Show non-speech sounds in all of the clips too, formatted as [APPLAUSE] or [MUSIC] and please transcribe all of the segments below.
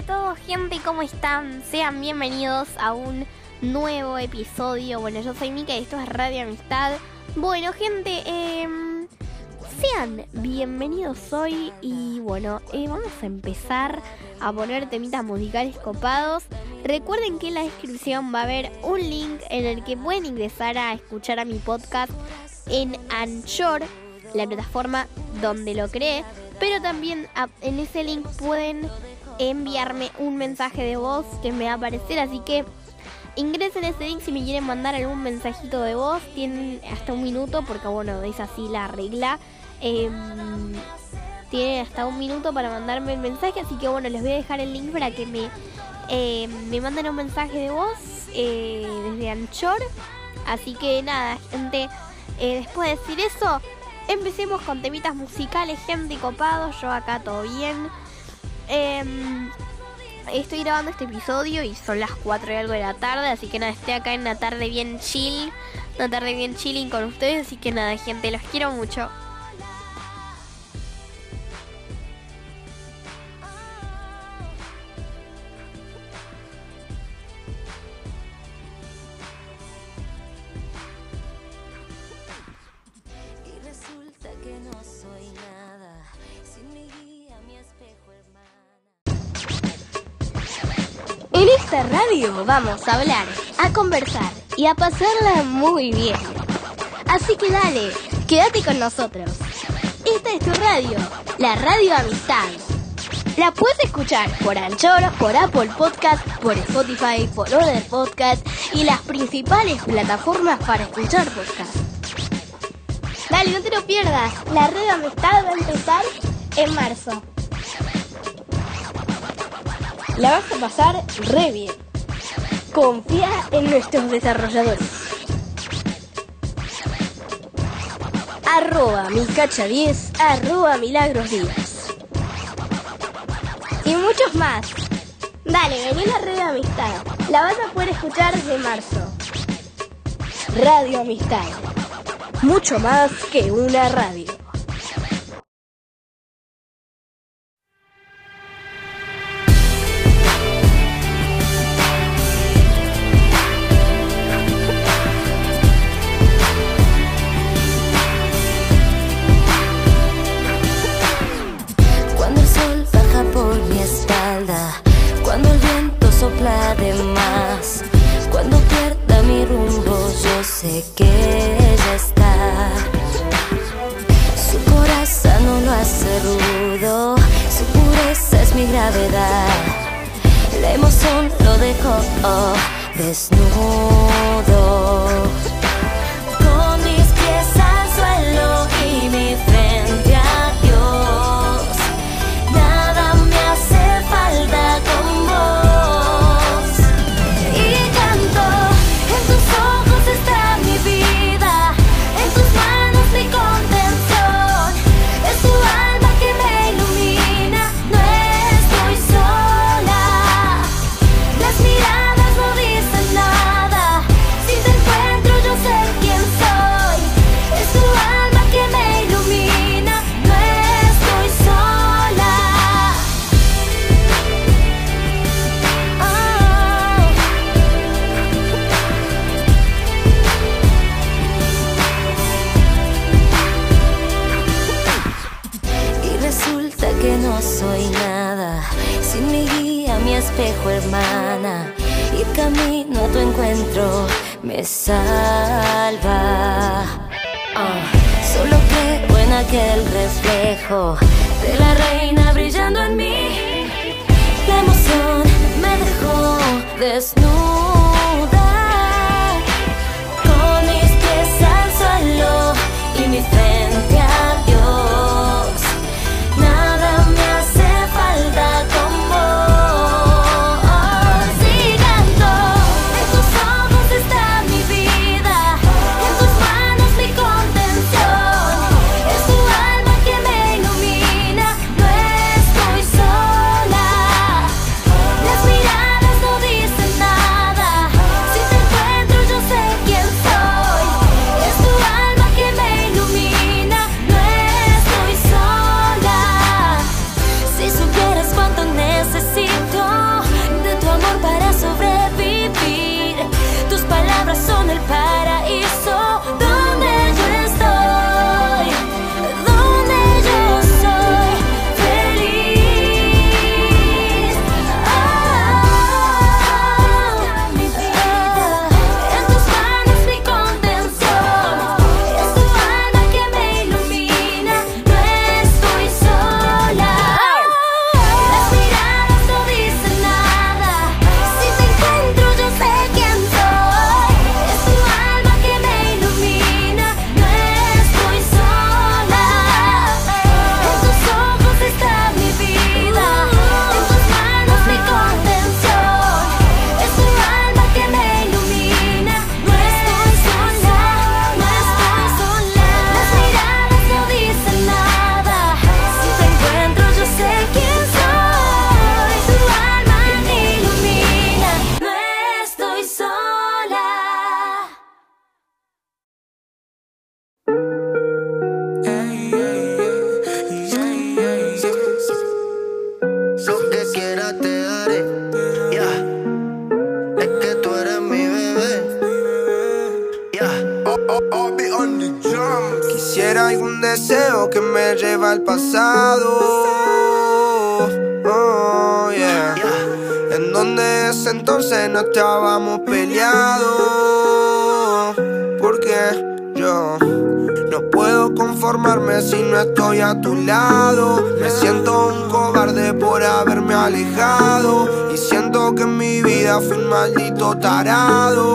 a todos gente, ¿cómo están? Sean bienvenidos a un nuevo episodio. Bueno, yo soy Mika y esto es Radio Amistad. Bueno, gente, em, sean bienvenidos hoy y bueno, eh, vamos a empezar a poner temitas musicales copados. Recuerden que en la descripción va a haber un link en el que pueden ingresar a escuchar a mi podcast en Anchor, la plataforma donde lo creé. Pero también en ese link pueden enviarme un mensaje de voz que me va a aparecer. Así que ingresen ese link si me quieren mandar algún mensajito de voz. Tienen hasta un minuto porque bueno, es así la regla. Em, tienen hasta un minuto para mandarme el mensaje. Así que bueno, les voy a dejar el link para que me, eh, me manden un mensaje de voz eh, desde Anchor. Así que nada, gente. eh, después de decir eso, empecemos con temitas musicales, gente copados. Yo acá todo bien. Em, estoy grabando este episodio y son las 4 y algo de la tarde, así que nada, estoy acá en una tarde bien chill, una tarde bien chilling con ustedes, así que nada, gente, los quiero mucho. En esta radio vamos a hablar, a conversar y a pasarla muy bien. Así que dale, quédate con nosotros. Esta es tu radio, la Radio Amistad. La puedes escuchar por Anchor, por Apple Podcast, por Spotify, por Other Podcast y las principales plataformas para escuchar podcast. Dale, no te lo pierdas. La Radio Amistad va a empezar en marzo. La vas a pasar re bien. Confía en nuestros desarrolladores. Arroba Micacha10, arroba Milagros Díaz. Y muchos más. Dale, vení a la red de amistad. La vas a poder escuchar desde marzo. Radio Amistad. Mucho más que una radio. Sopla de más, cuando pierda mi rumbo, yo sé que ella está. Su corazón no lo hace rudo, su pureza es mi gravedad. La emoción lo dejó desnudo. Salva. Ah, solo creo en aquel reflejo de la reina brillando en mí. La emoción me dejó desnuda. Maldito tarado.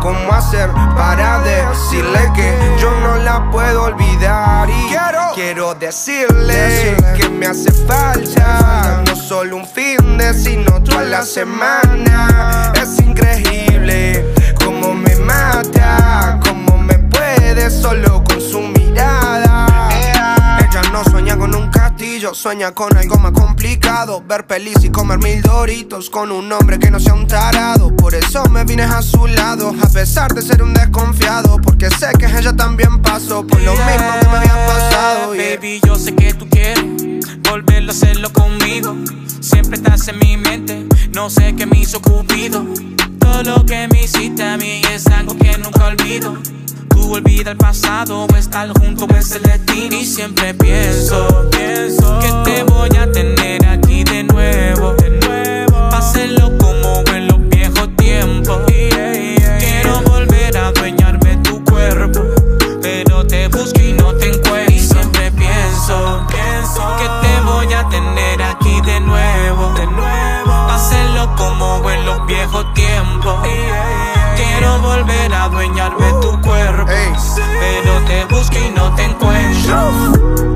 Cómo hacer para decirle que yo no la puedo olvidar. Y quiero, decirle, que me hace falta. No solo un fin de, sino toda la semana. Es increíble cómo me mata, cómo me puede solo un castillo, sueña con algo más complicado. Ver pelis y comer mil doritos con un hombre que no sea un tarado. Por eso me vine a su lado, a pesar de ser un desconfiado. Porque sé que ella también pasó por lo mismo que me había pasado. yeah. Baby, yo sé que tú quieres volverlo a hacerlo conmigo. Siempre estás en mi mente, no sé qué me hizo Cupido. Todo lo que me hiciste a mí es algo que nunca olvido. Tú olvida el pasado, o estar junto es el destino. Y siempre pienso, pienso que te voy a tener aquí de nuevo, de nuevo. Hacerlo como en los viejos tiempos. Quiero volver a adueñarme tu cuerpo, pero te busco y no te encuentro. Y siempre pienso, pienso que te voy a tener aquí de nuevo, de nuevo. Hacerlo como en los viejos tiempos. Quiero volver a adueñarme tu cuerpo, pero te busco y no te encuentro.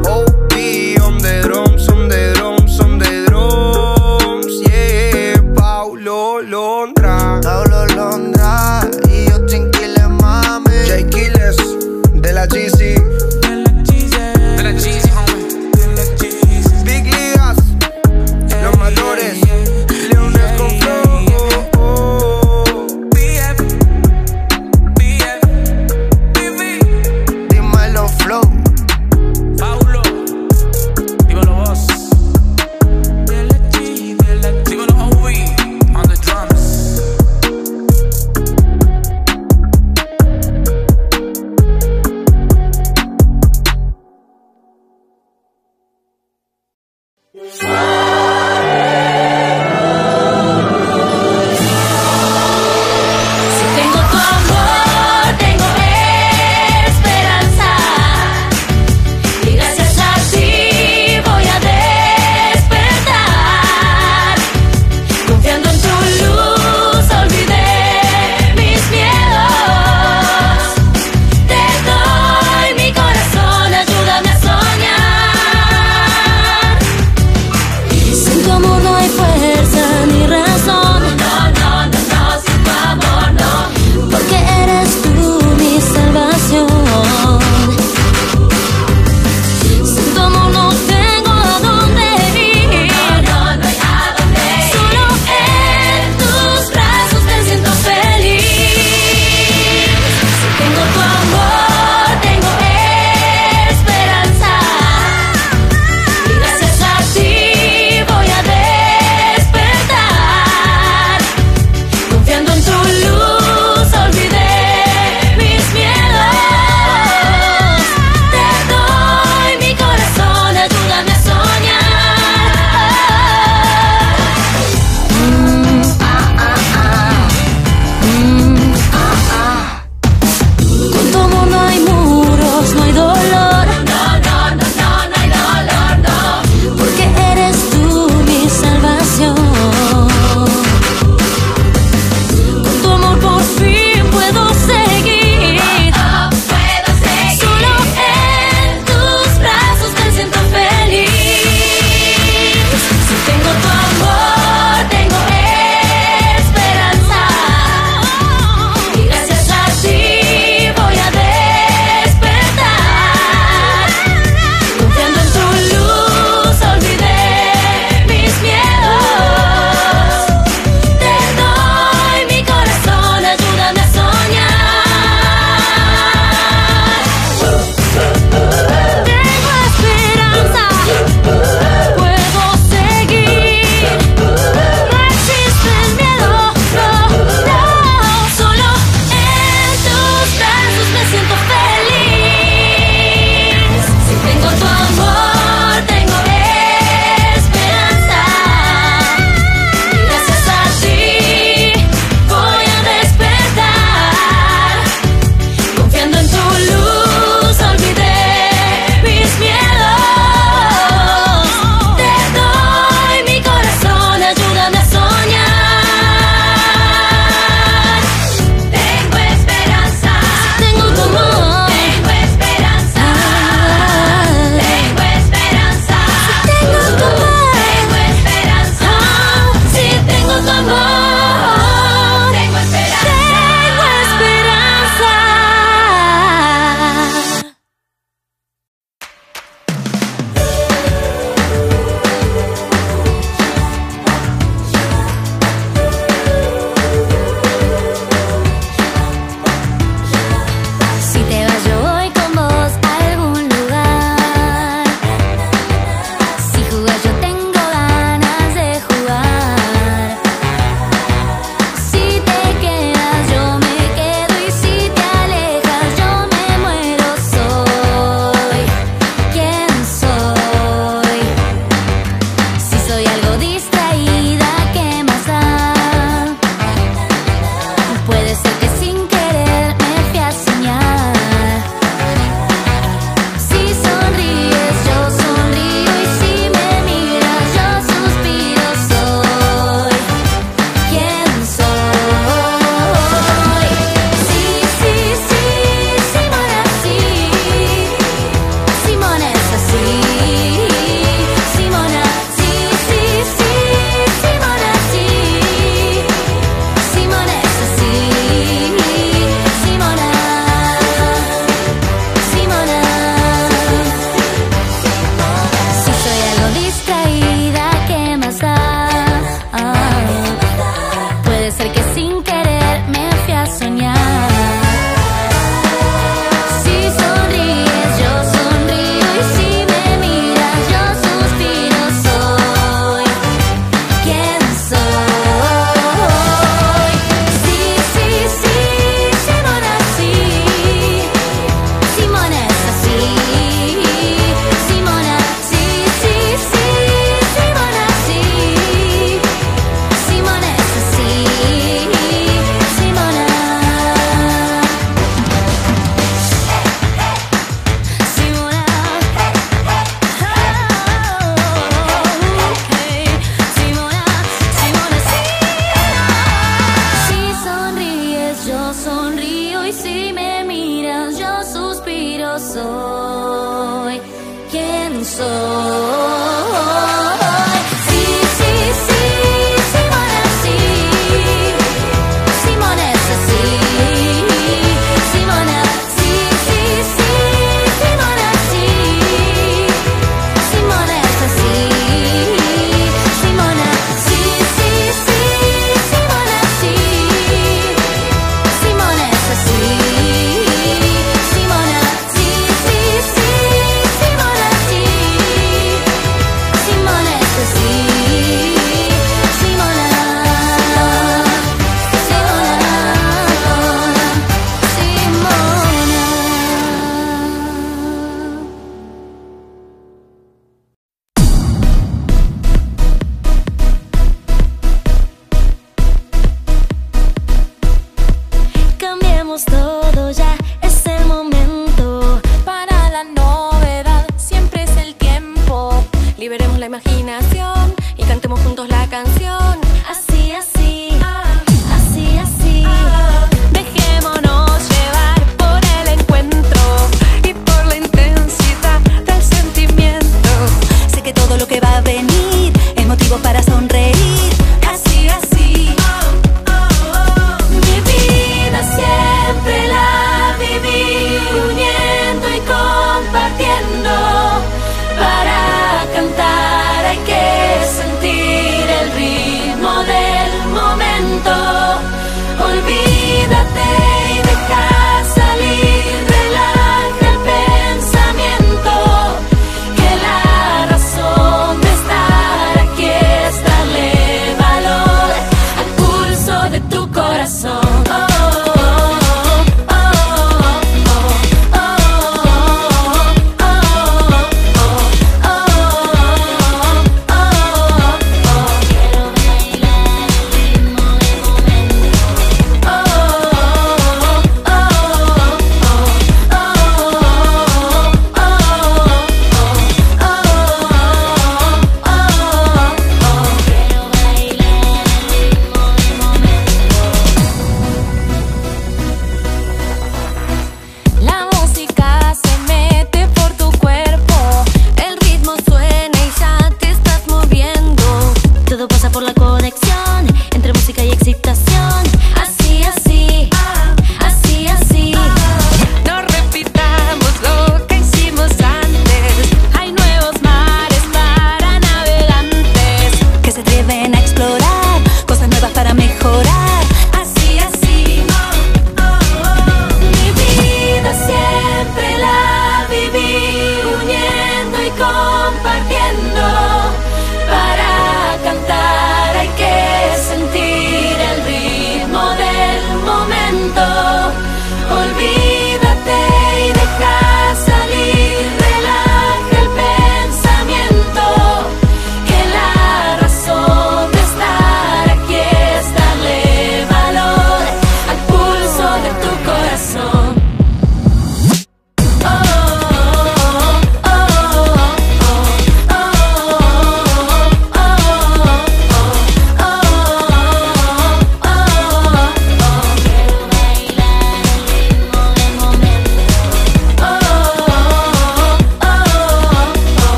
Imaginación y cantemos juntos la canción.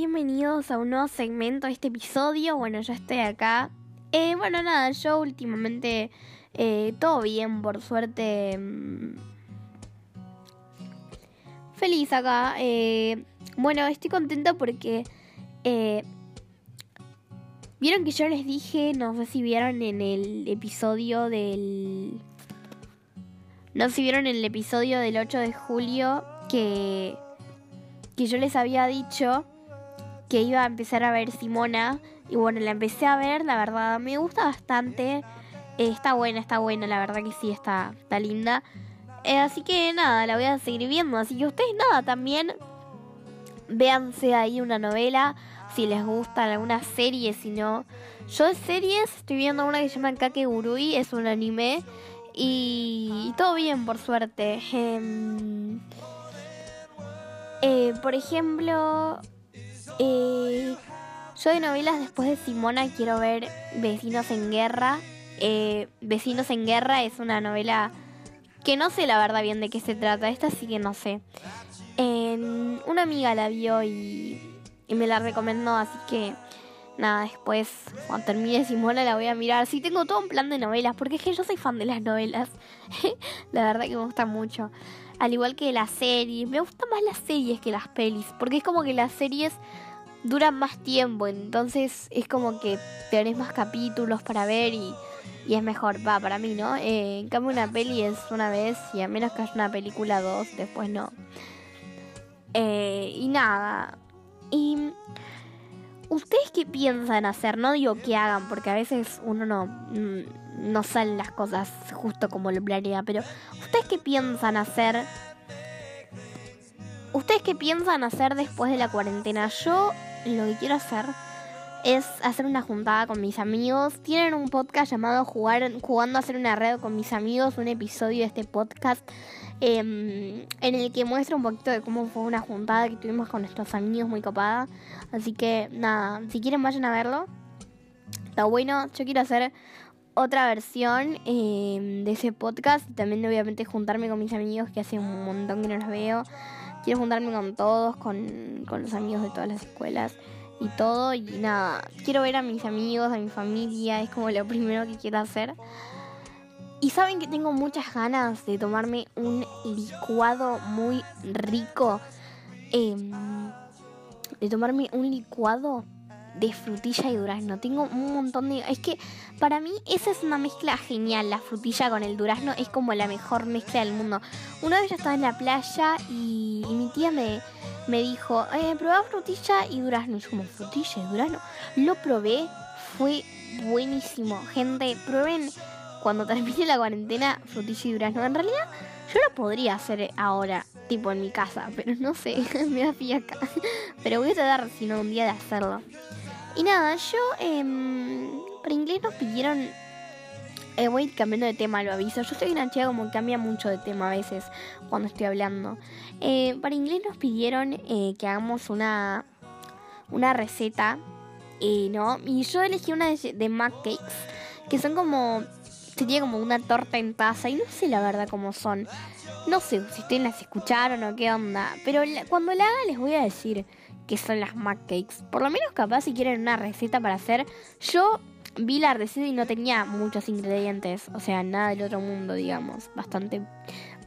Bienvenidos a un nuevo segmento de este episodio. Bueno, yo estoy acá. Eh, bueno, nada, yo últimamente eh, todo bien, por suerte. mm, Feliz acá. eh, bueno, estoy contenta porque... Vieron que yo les dije, no sé si vieron en el episodio del... No sé si vieron en el episodio del 8 de julio que que yo les había dicho que iba a empezar a ver Simona. Y bueno, la empecé a ver, la verdad, me gusta bastante. Eh, está buena, está buena, la verdad que sí, está, está linda. Eh, así que nada, la voy a seguir viendo. Así que ustedes nada, también véanse ahí una novela. Si les gustan alguna serie, si no. Yo de series estoy viendo una que se llama Kakegurui, es un anime. Y, y todo bien, por suerte. Em, eh, por ejemplo, eh, yo de novelas después de Simona quiero ver Vecinos en Guerra. Eh, Vecinos en Guerra es una novela que no sé la verdad bien de qué se trata. Esta sí que no sé. Una amiga la vio y, y me la recomendó, así que nada, después cuando termine Simona la voy a mirar. Sí, tengo todo un plan de novelas, porque es que yo soy fan de las novelas. [LAUGHS] la verdad que me gusta mucho. Al igual que las series. Me gustan más las series que las pelis. Porque es como que las series duran más tiempo, entonces es como que tenés más capítulos para ver y, y es mejor, va, para mí, ¿no? Eh, en cambio una peli es una vez y a menos que haya una película dos, después no. Eh, y nada. Y ¿Ustedes qué piensan hacer? No digo que hagan, porque a veces uno no, mm, no salen las cosas justo como lo planea, pero ¿ustedes qué piensan hacer? ¿Ustedes qué piensan hacer después de la cuarentena? Yo lo que quiero hacer es hacer una juntada con mis amigos. Tienen un podcast llamado Jugar, Jugando a hacer una red con mis amigos, un episodio de este podcast em, en el que muestra un poquito de cómo fue una juntada que tuvimos con nuestros amigos muy copada. Así que nada, si quieren vayan a verlo. Está bueno, yo quiero hacer otra versión em, de ese podcast también obviamente juntarme con mis amigos que hace un montón que no los veo. Quiero juntarme con todos, con, con los amigos de todas las escuelas y todo. Y nada, quiero ver a mis amigos, a mi familia, es como lo primero que quiero hacer. Y saben que tengo muchas ganas de tomarme un licuado muy rico. em, de tomarme un licuado de frutilla y durazno. Tengo un montón de... Es que para mí esa es una mezcla genial. La frutilla con el durazno es como la mejor mezcla del mundo. Una vez yo estaba en la playa y, mi tía me, me dijo, eh, frutilla y durazno. Y yo como, frutilla y durazno. Lo probé, fue buenísimo. Gente, prueben cuando termine la cuarentena frutilla y durazno. En realidad yo lo podría hacer ahora, tipo en mi casa, pero no sé, [LAUGHS] me da fiaca. Pero voy a tratar, si no, un día de hacerlo. Y nada, yo em, para inglés nos pidieron. eh, voy cambiando de tema, lo aviso. Yo soy una chica como que cambia mucho de tema a veces cuando estoy hablando. Eh, para inglés nos pidieron eh, que hagamos una, una receta, eh, ¿no? Y yo elegí una de, de Mac Cakes, que son como. Sería como una torta en taza, y no sé la verdad cómo son. No sé si ustedes las escucharon o qué onda, pero la- cuando la haga les voy a decir que son las Mac Cakes. Por lo menos capaz si quieren una receta para hacer. Yo vi la receta y no tenía muchos ingredientes, o sea, nada del otro mundo, digamos. Bastante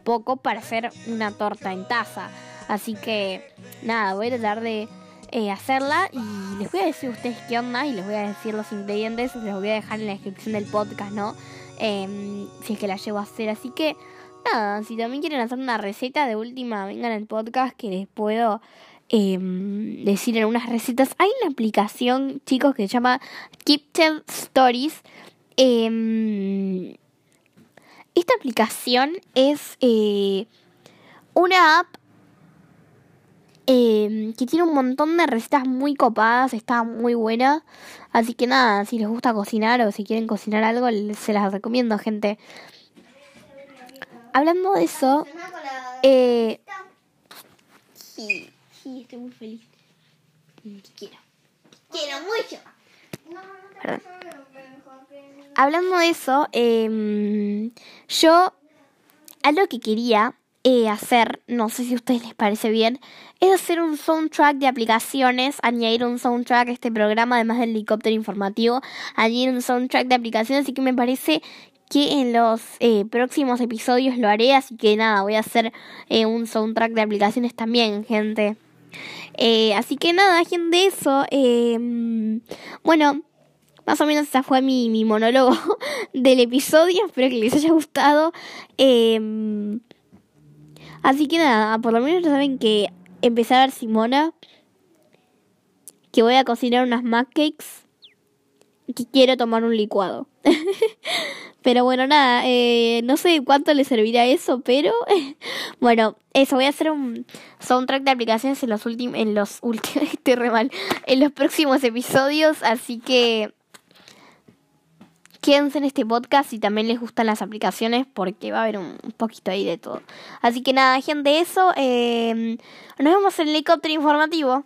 poco para hacer una torta en taza. Así que, nada, voy a tratar de eh, hacerla y les voy a decir a ustedes qué onda y les voy a decir los ingredientes. Les voy a dejar en la descripción del podcast, ¿no? Em, si es que la llevo a hacer. Así que, nada, si también quieren hacer una receta, de última, vengan al podcast que les puedo em, decir en unas recetas. Hay una aplicación, chicos, que se llama Kitchen Stories. Em, esta aplicación es eh, una app eh, que tiene un montón de recetas muy copadas, está muy buena. Así que nada, si les gusta cocinar o si quieren cocinar algo, se las recomiendo, gente. Hablando de eso, eh, sí, estoy muy feliz. Te quiero. Te quiero mucho. Perdón. Hablando de eso, em, yo algo que quería eh, hacer, no sé si a ustedes les parece bien, es hacer un soundtrack de aplicaciones, añadir un soundtrack a este programa, además del helicóptero informativo, añadir un soundtrack de aplicaciones, así que me parece que en los eh, próximos episodios lo haré, así que nada, voy a hacer eh, un soundtrack de aplicaciones también, gente. Eh, así que nada, gente, eso. em, bueno, más o menos ese fue mi, mi monólogo [LAUGHS] del episodio. Espero que les haya gustado. Em, así que nada, por lo menos ya saben que empezar a ver Simona. Que voy a cocinar unas mac cakes. Que quiero tomar un licuado. [LAUGHS] pero bueno, nada, eh, no sé cuánto le servirá eso, pero [LAUGHS] bueno, eso, voy a hacer un soundtrack de aplicaciones en los últimos, en los últimos, [LAUGHS] estoy re en los próximos episodios, así que quédense en este podcast si también les gustan las aplicaciones porque va a haber un poquito ahí de todo. Así que nada, gente, eso, eh, nos vemos en el helicóptero informativo.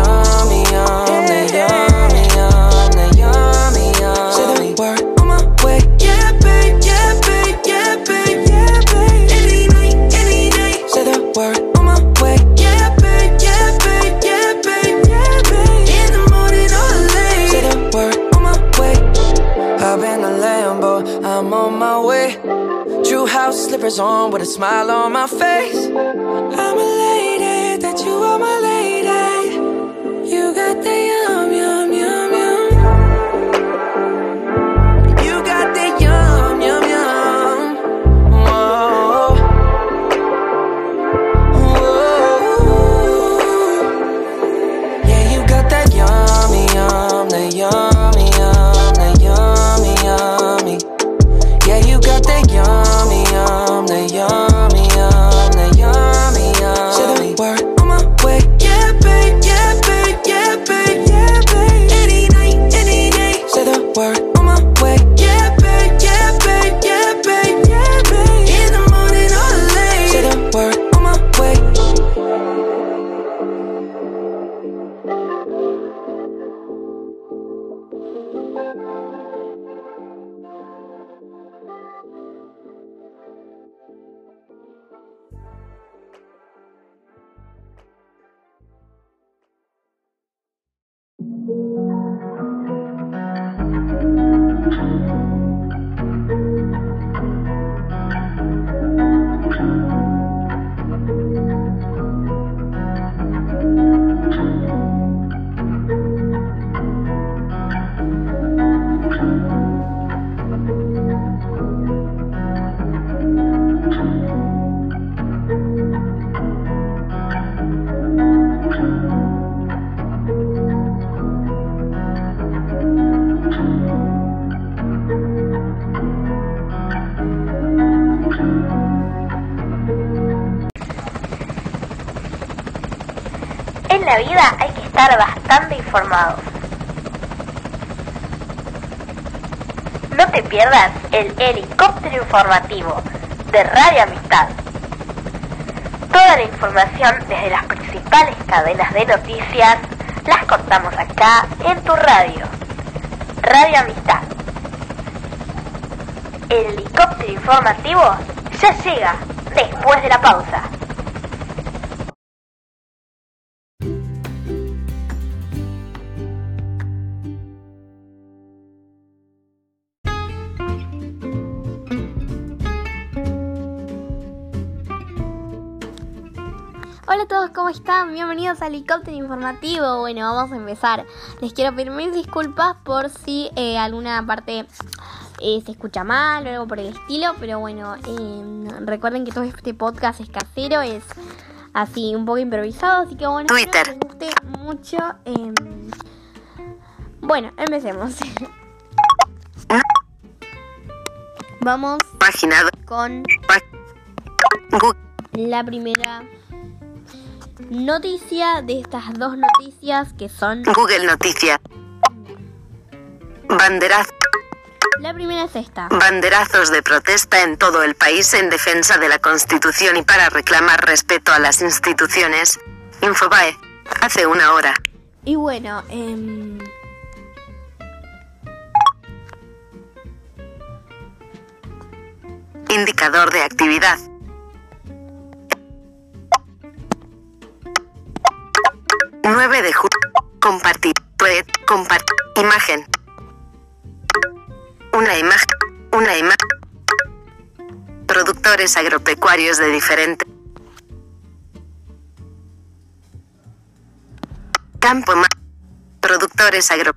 smile on my face. No te pierdas el helicóptero informativo de Radio Amistad. Toda la información desde las principales cadenas de noticias las cortamos acá en tu radio. Radio Amistad. El helicóptero informativo ya llega después de la pausa. Hola a todos, ¿cómo están? Bienvenidos al helicóptero informativo. Bueno, vamos a empezar. Les quiero pedir mil disculpas por si eh, alguna parte eh, se escucha mal o algo por el estilo, pero bueno, eh, recuerden que todo este podcast es casero, es así un poco improvisado, así que bueno, Twitter. espero que les guste mucho. eh. bueno, empecemos. Vamos Página con la primera noticia de estas dos noticias que son Google Noticias. Banderas. La primera es esta. Banderazos de protesta en todo el país en defensa de la Constitución y para reclamar respeto a las instituciones. Infobae. Hace una hora. Y bueno, em, Indicador de actividad. ...9 de julio... Compartir... Tweet... Compartir... Imagen... Una imagen... Una imagen... Productores agropecuarios de diferente... Campo Productores agro...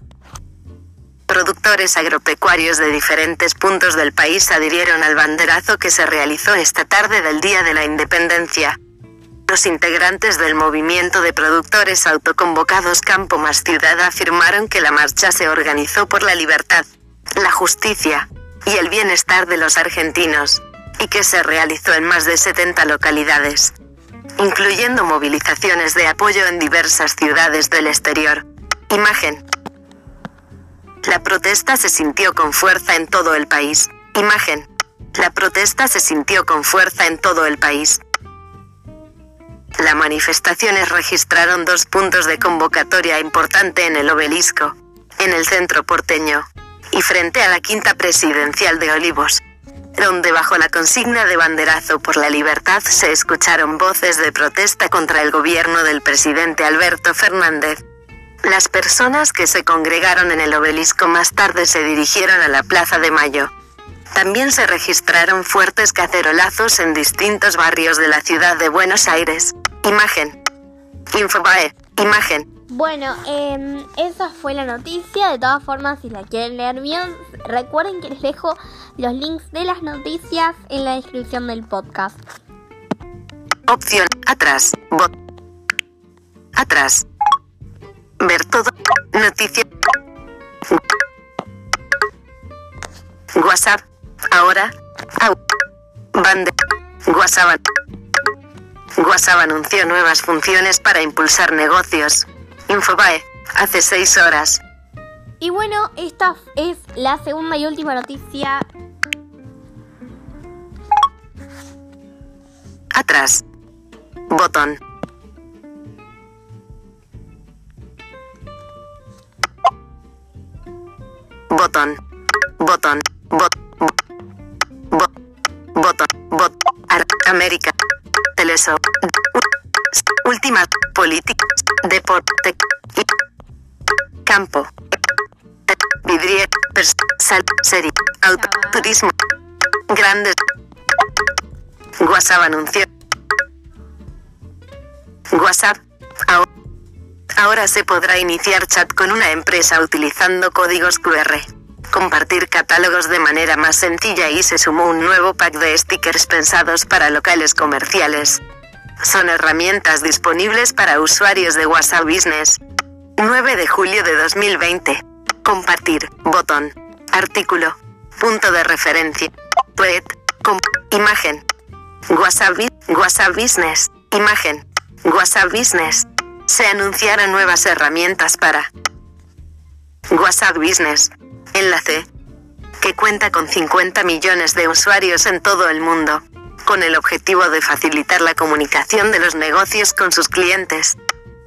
Productores agropecuarios de diferentes puntos del país adhirieron al banderazo que se realizó esta tarde del Día de la Independencia. Los integrantes del movimiento de productores autoconvocados Campo Más Ciudad afirmaron que la marcha se organizó por la libertad, la justicia y el bienestar de los argentinos, y que se realizó en más de 70 localidades, incluyendo movilizaciones de apoyo en diversas ciudades del exterior. Imagen. La protesta se sintió con fuerza en todo el país. Imagen. La protesta se sintió con fuerza en todo el país. Las manifestaciones registraron dos puntos de convocatoria importante en el obelisco, en el centro porteño, y frente a la quinta presidencial de Olivos, donde bajo la consigna de banderazo por la libertad se escucharon voces de protesta contra el gobierno del presidente Alberto Fernández. Las personas que se congregaron en el obelisco más tarde se dirigieron a la Plaza de Mayo. También se registraron fuertes cacerolazos en distintos barrios de la ciudad de Buenos Aires. Imagen. Infobae. Imagen. Bueno, em, esa fue la noticia. De todas formas, si la quieren leer bien, recuerden que les dejo los links de las noticias en la descripción del podcast. Opción. Atrás. Bot. Atrás. Ver todo. Noticia. WhatsApp. Ahora. Au. Bande. WhatsApp. WhatsApp anunció nuevas funciones para impulsar negocios. Infobae. Hace seis horas. Y bueno, esta es la segunda y última noticia. Atrás. Botón. Botón. Botón. Bot. Bot. Botón. Bot. América. Teleso. Última. Política. Deporte. Campo. Vidrier. Sal. Serie. Turismo. Grandes. WhatsApp anunció. WhatsApp. Ahora se podrá iniciar chat con una empresa utilizando códigos QR. Compartir catálogos de manera más sencilla y se sumó un nuevo pack de stickers pensados para locales comerciales. Son herramientas disponibles para usuarios de WhatsApp Business. 9 de julio de 2020. Compartir. Botón. Artículo. Punto de referencia. Tweet. Imagen. WhatsApp, WhatsApp Business. Imagen. WhatsApp Business. Se anunciaron nuevas herramientas para WhatsApp Business. Enlace. Que cuenta con 50 millones de usuarios en todo el mundo. Con el objetivo de facilitar la comunicación de los negocios con sus clientes.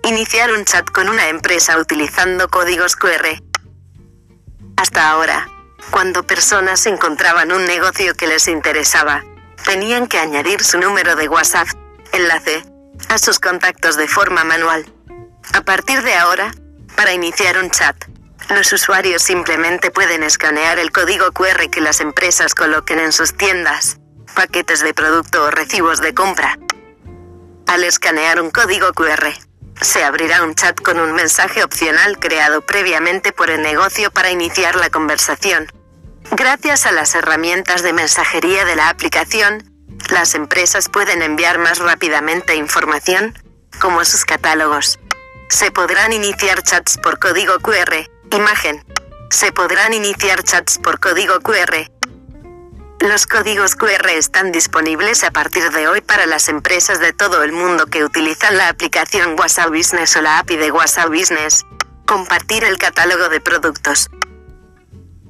Iniciar un chat con una empresa utilizando códigos QR. Hasta ahora, cuando personas encontraban un negocio que les interesaba, tenían que añadir su número de WhatsApp, enlace, a sus contactos de forma manual. A partir de ahora, para iniciar un chat, los usuarios simplemente pueden escanear el código QR que las empresas coloquen en sus tiendas, paquetes de producto o recibos de compra. Al escanear un código QR, se abrirá un chat con un mensaje opcional creado previamente por el negocio para iniciar la conversación. Gracias a las herramientas de mensajería de la aplicación, las empresas pueden enviar más rápidamente información, como sus catálogos. Se podrán iniciar chats por código QR, imagen. Se podrán iniciar chats por código QR. Los códigos QR están disponibles a partir de hoy para las empresas de todo el mundo que utilizan la aplicación WhatsApp Business o la API de WhatsApp Business. Compartir el catálogo de productos.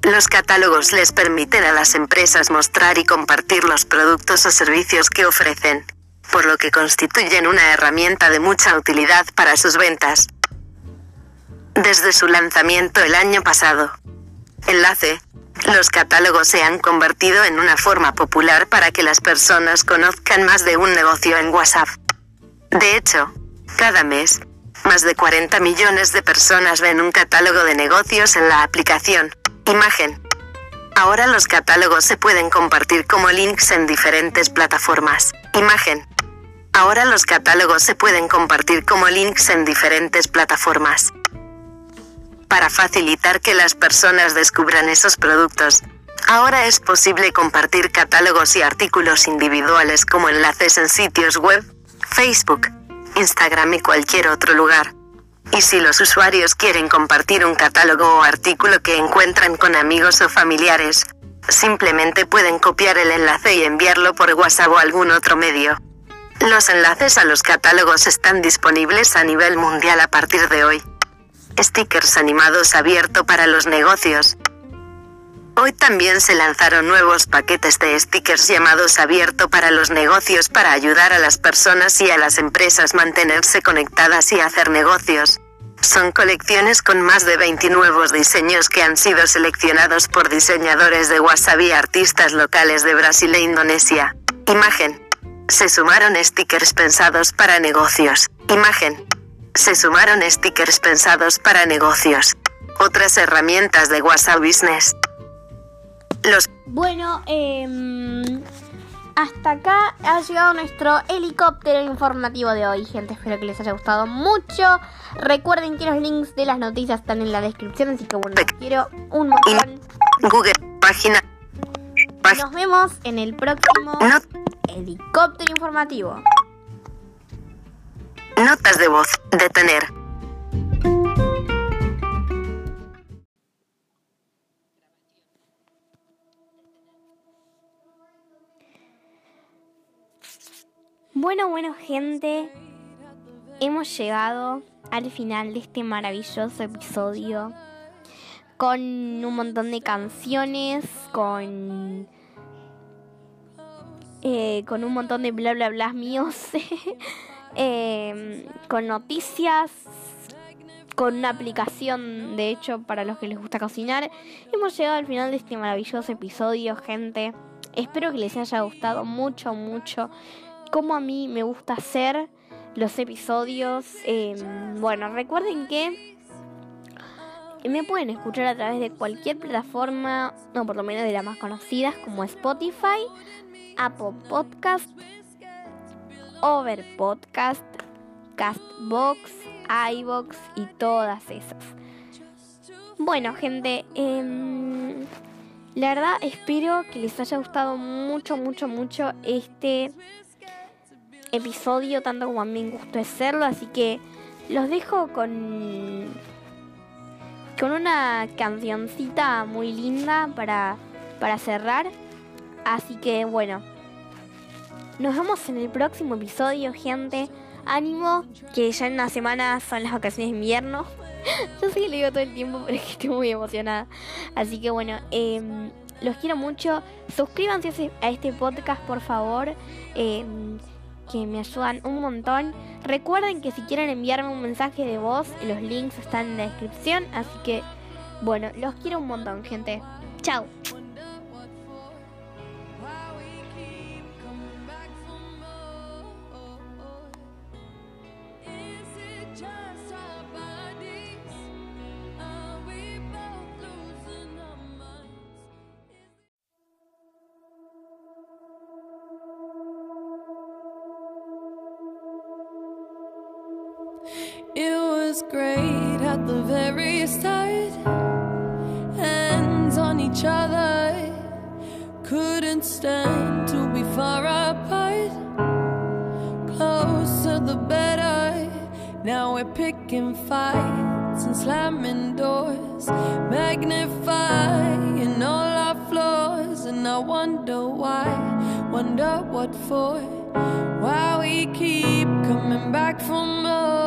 Los catálogos les permiten a las empresas mostrar y compartir los productos o servicios que ofrecen, por lo que constituyen una herramienta de mucha utilidad para sus ventas. Desde su lanzamiento el año pasado. Enlace. Los catálogos se han convertido en una forma popular para que las personas conozcan más de un negocio en WhatsApp. De hecho, cada mes, más de 40 millones de personas ven un catálogo de negocios en la aplicación. Imagen. Ahora los catálogos se pueden compartir como links en diferentes plataformas. Imagen. Ahora los catálogos se pueden compartir como links en diferentes plataformas. Para facilitar que las personas descubran esos productos, ahora es posible compartir catálogos y artículos individuales como enlaces en sitios web, Facebook, Instagram y cualquier otro lugar. Y si los usuarios quieren compartir un catálogo o artículo que encuentran con amigos o familiares, simplemente pueden copiar el enlace y enviarlo por WhatsApp o algún otro medio. Los enlaces a los catálogos están disponibles a nivel mundial a partir de hoy. Stickers animados abierto para los negocios. Hoy también se lanzaron nuevos paquetes de stickers llamados abierto para los negocios para ayudar a las personas y a las empresas mantenerse conectadas y hacer negocios. Son colecciones con más de 20 nuevos diseños que han sido seleccionados por diseñadores de y artistas locales de Brasil e Indonesia. Imagen. Se sumaron stickers pensados para negocios. Imagen. Se sumaron stickers pensados para negocios. Otras herramientas de WhatsApp Business. Los Bueno, em, hasta acá ha llegado nuestro helicóptero informativo de hoy, gente. Espero que les haya gustado mucho. Recuerden que los links de las noticias están en la descripción, así que bueno, los quiero un montón. Google página. Nos vemos en el próximo helicóptero informativo. Notas de voz. Detener. Bueno, bueno, gente, hemos llegado al final de este maravilloso episodio con un montón de canciones, con eh, con un montón de bla bla bla míos, [LAUGHS] eh, con noticias, con una aplicación, de hecho, para los que les gusta cocinar. Hemos llegado al final de este maravilloso episodio, gente. Espero que les haya gustado mucho, mucho. Como a mí me gusta hacer los episodios. Eh, bueno, recuerden que me pueden escuchar a través de cualquier plataforma, no por lo menos de las más conocidas, como Spotify, Apple Podcast, Over Podcast, Castbox, iBox y todas esas. Bueno, gente, em, la verdad espero que les haya gustado mucho, mucho, mucho este episodio, tanto como a mí me gustó hacerlo, así que los dejo con con una cancioncita muy linda para, para cerrar. Así que bueno, nos vemos en el próximo episodio, gente. Ánimo, que ya en una semana son las vacaciones de invierno. [LAUGHS] Yo sé que lo digo todo el tiempo, pero es que estoy muy emocionada. Así que bueno, em, los quiero mucho. Suscríbanse a este podcast, por favor. em, que me ayudan un montón. Recuerden que si quieren enviarme un mensaje de voz, los links están en la descripción. Así que, bueno, los quiero un montón, gente. Chao. At the very start. Hands on each other. Couldn't stand to be far apart. Closer the better. Now we're picking fights and slamming doors. Magnifying all our flaws. And I wonder why. Wonder what for. Why we keep coming back for more.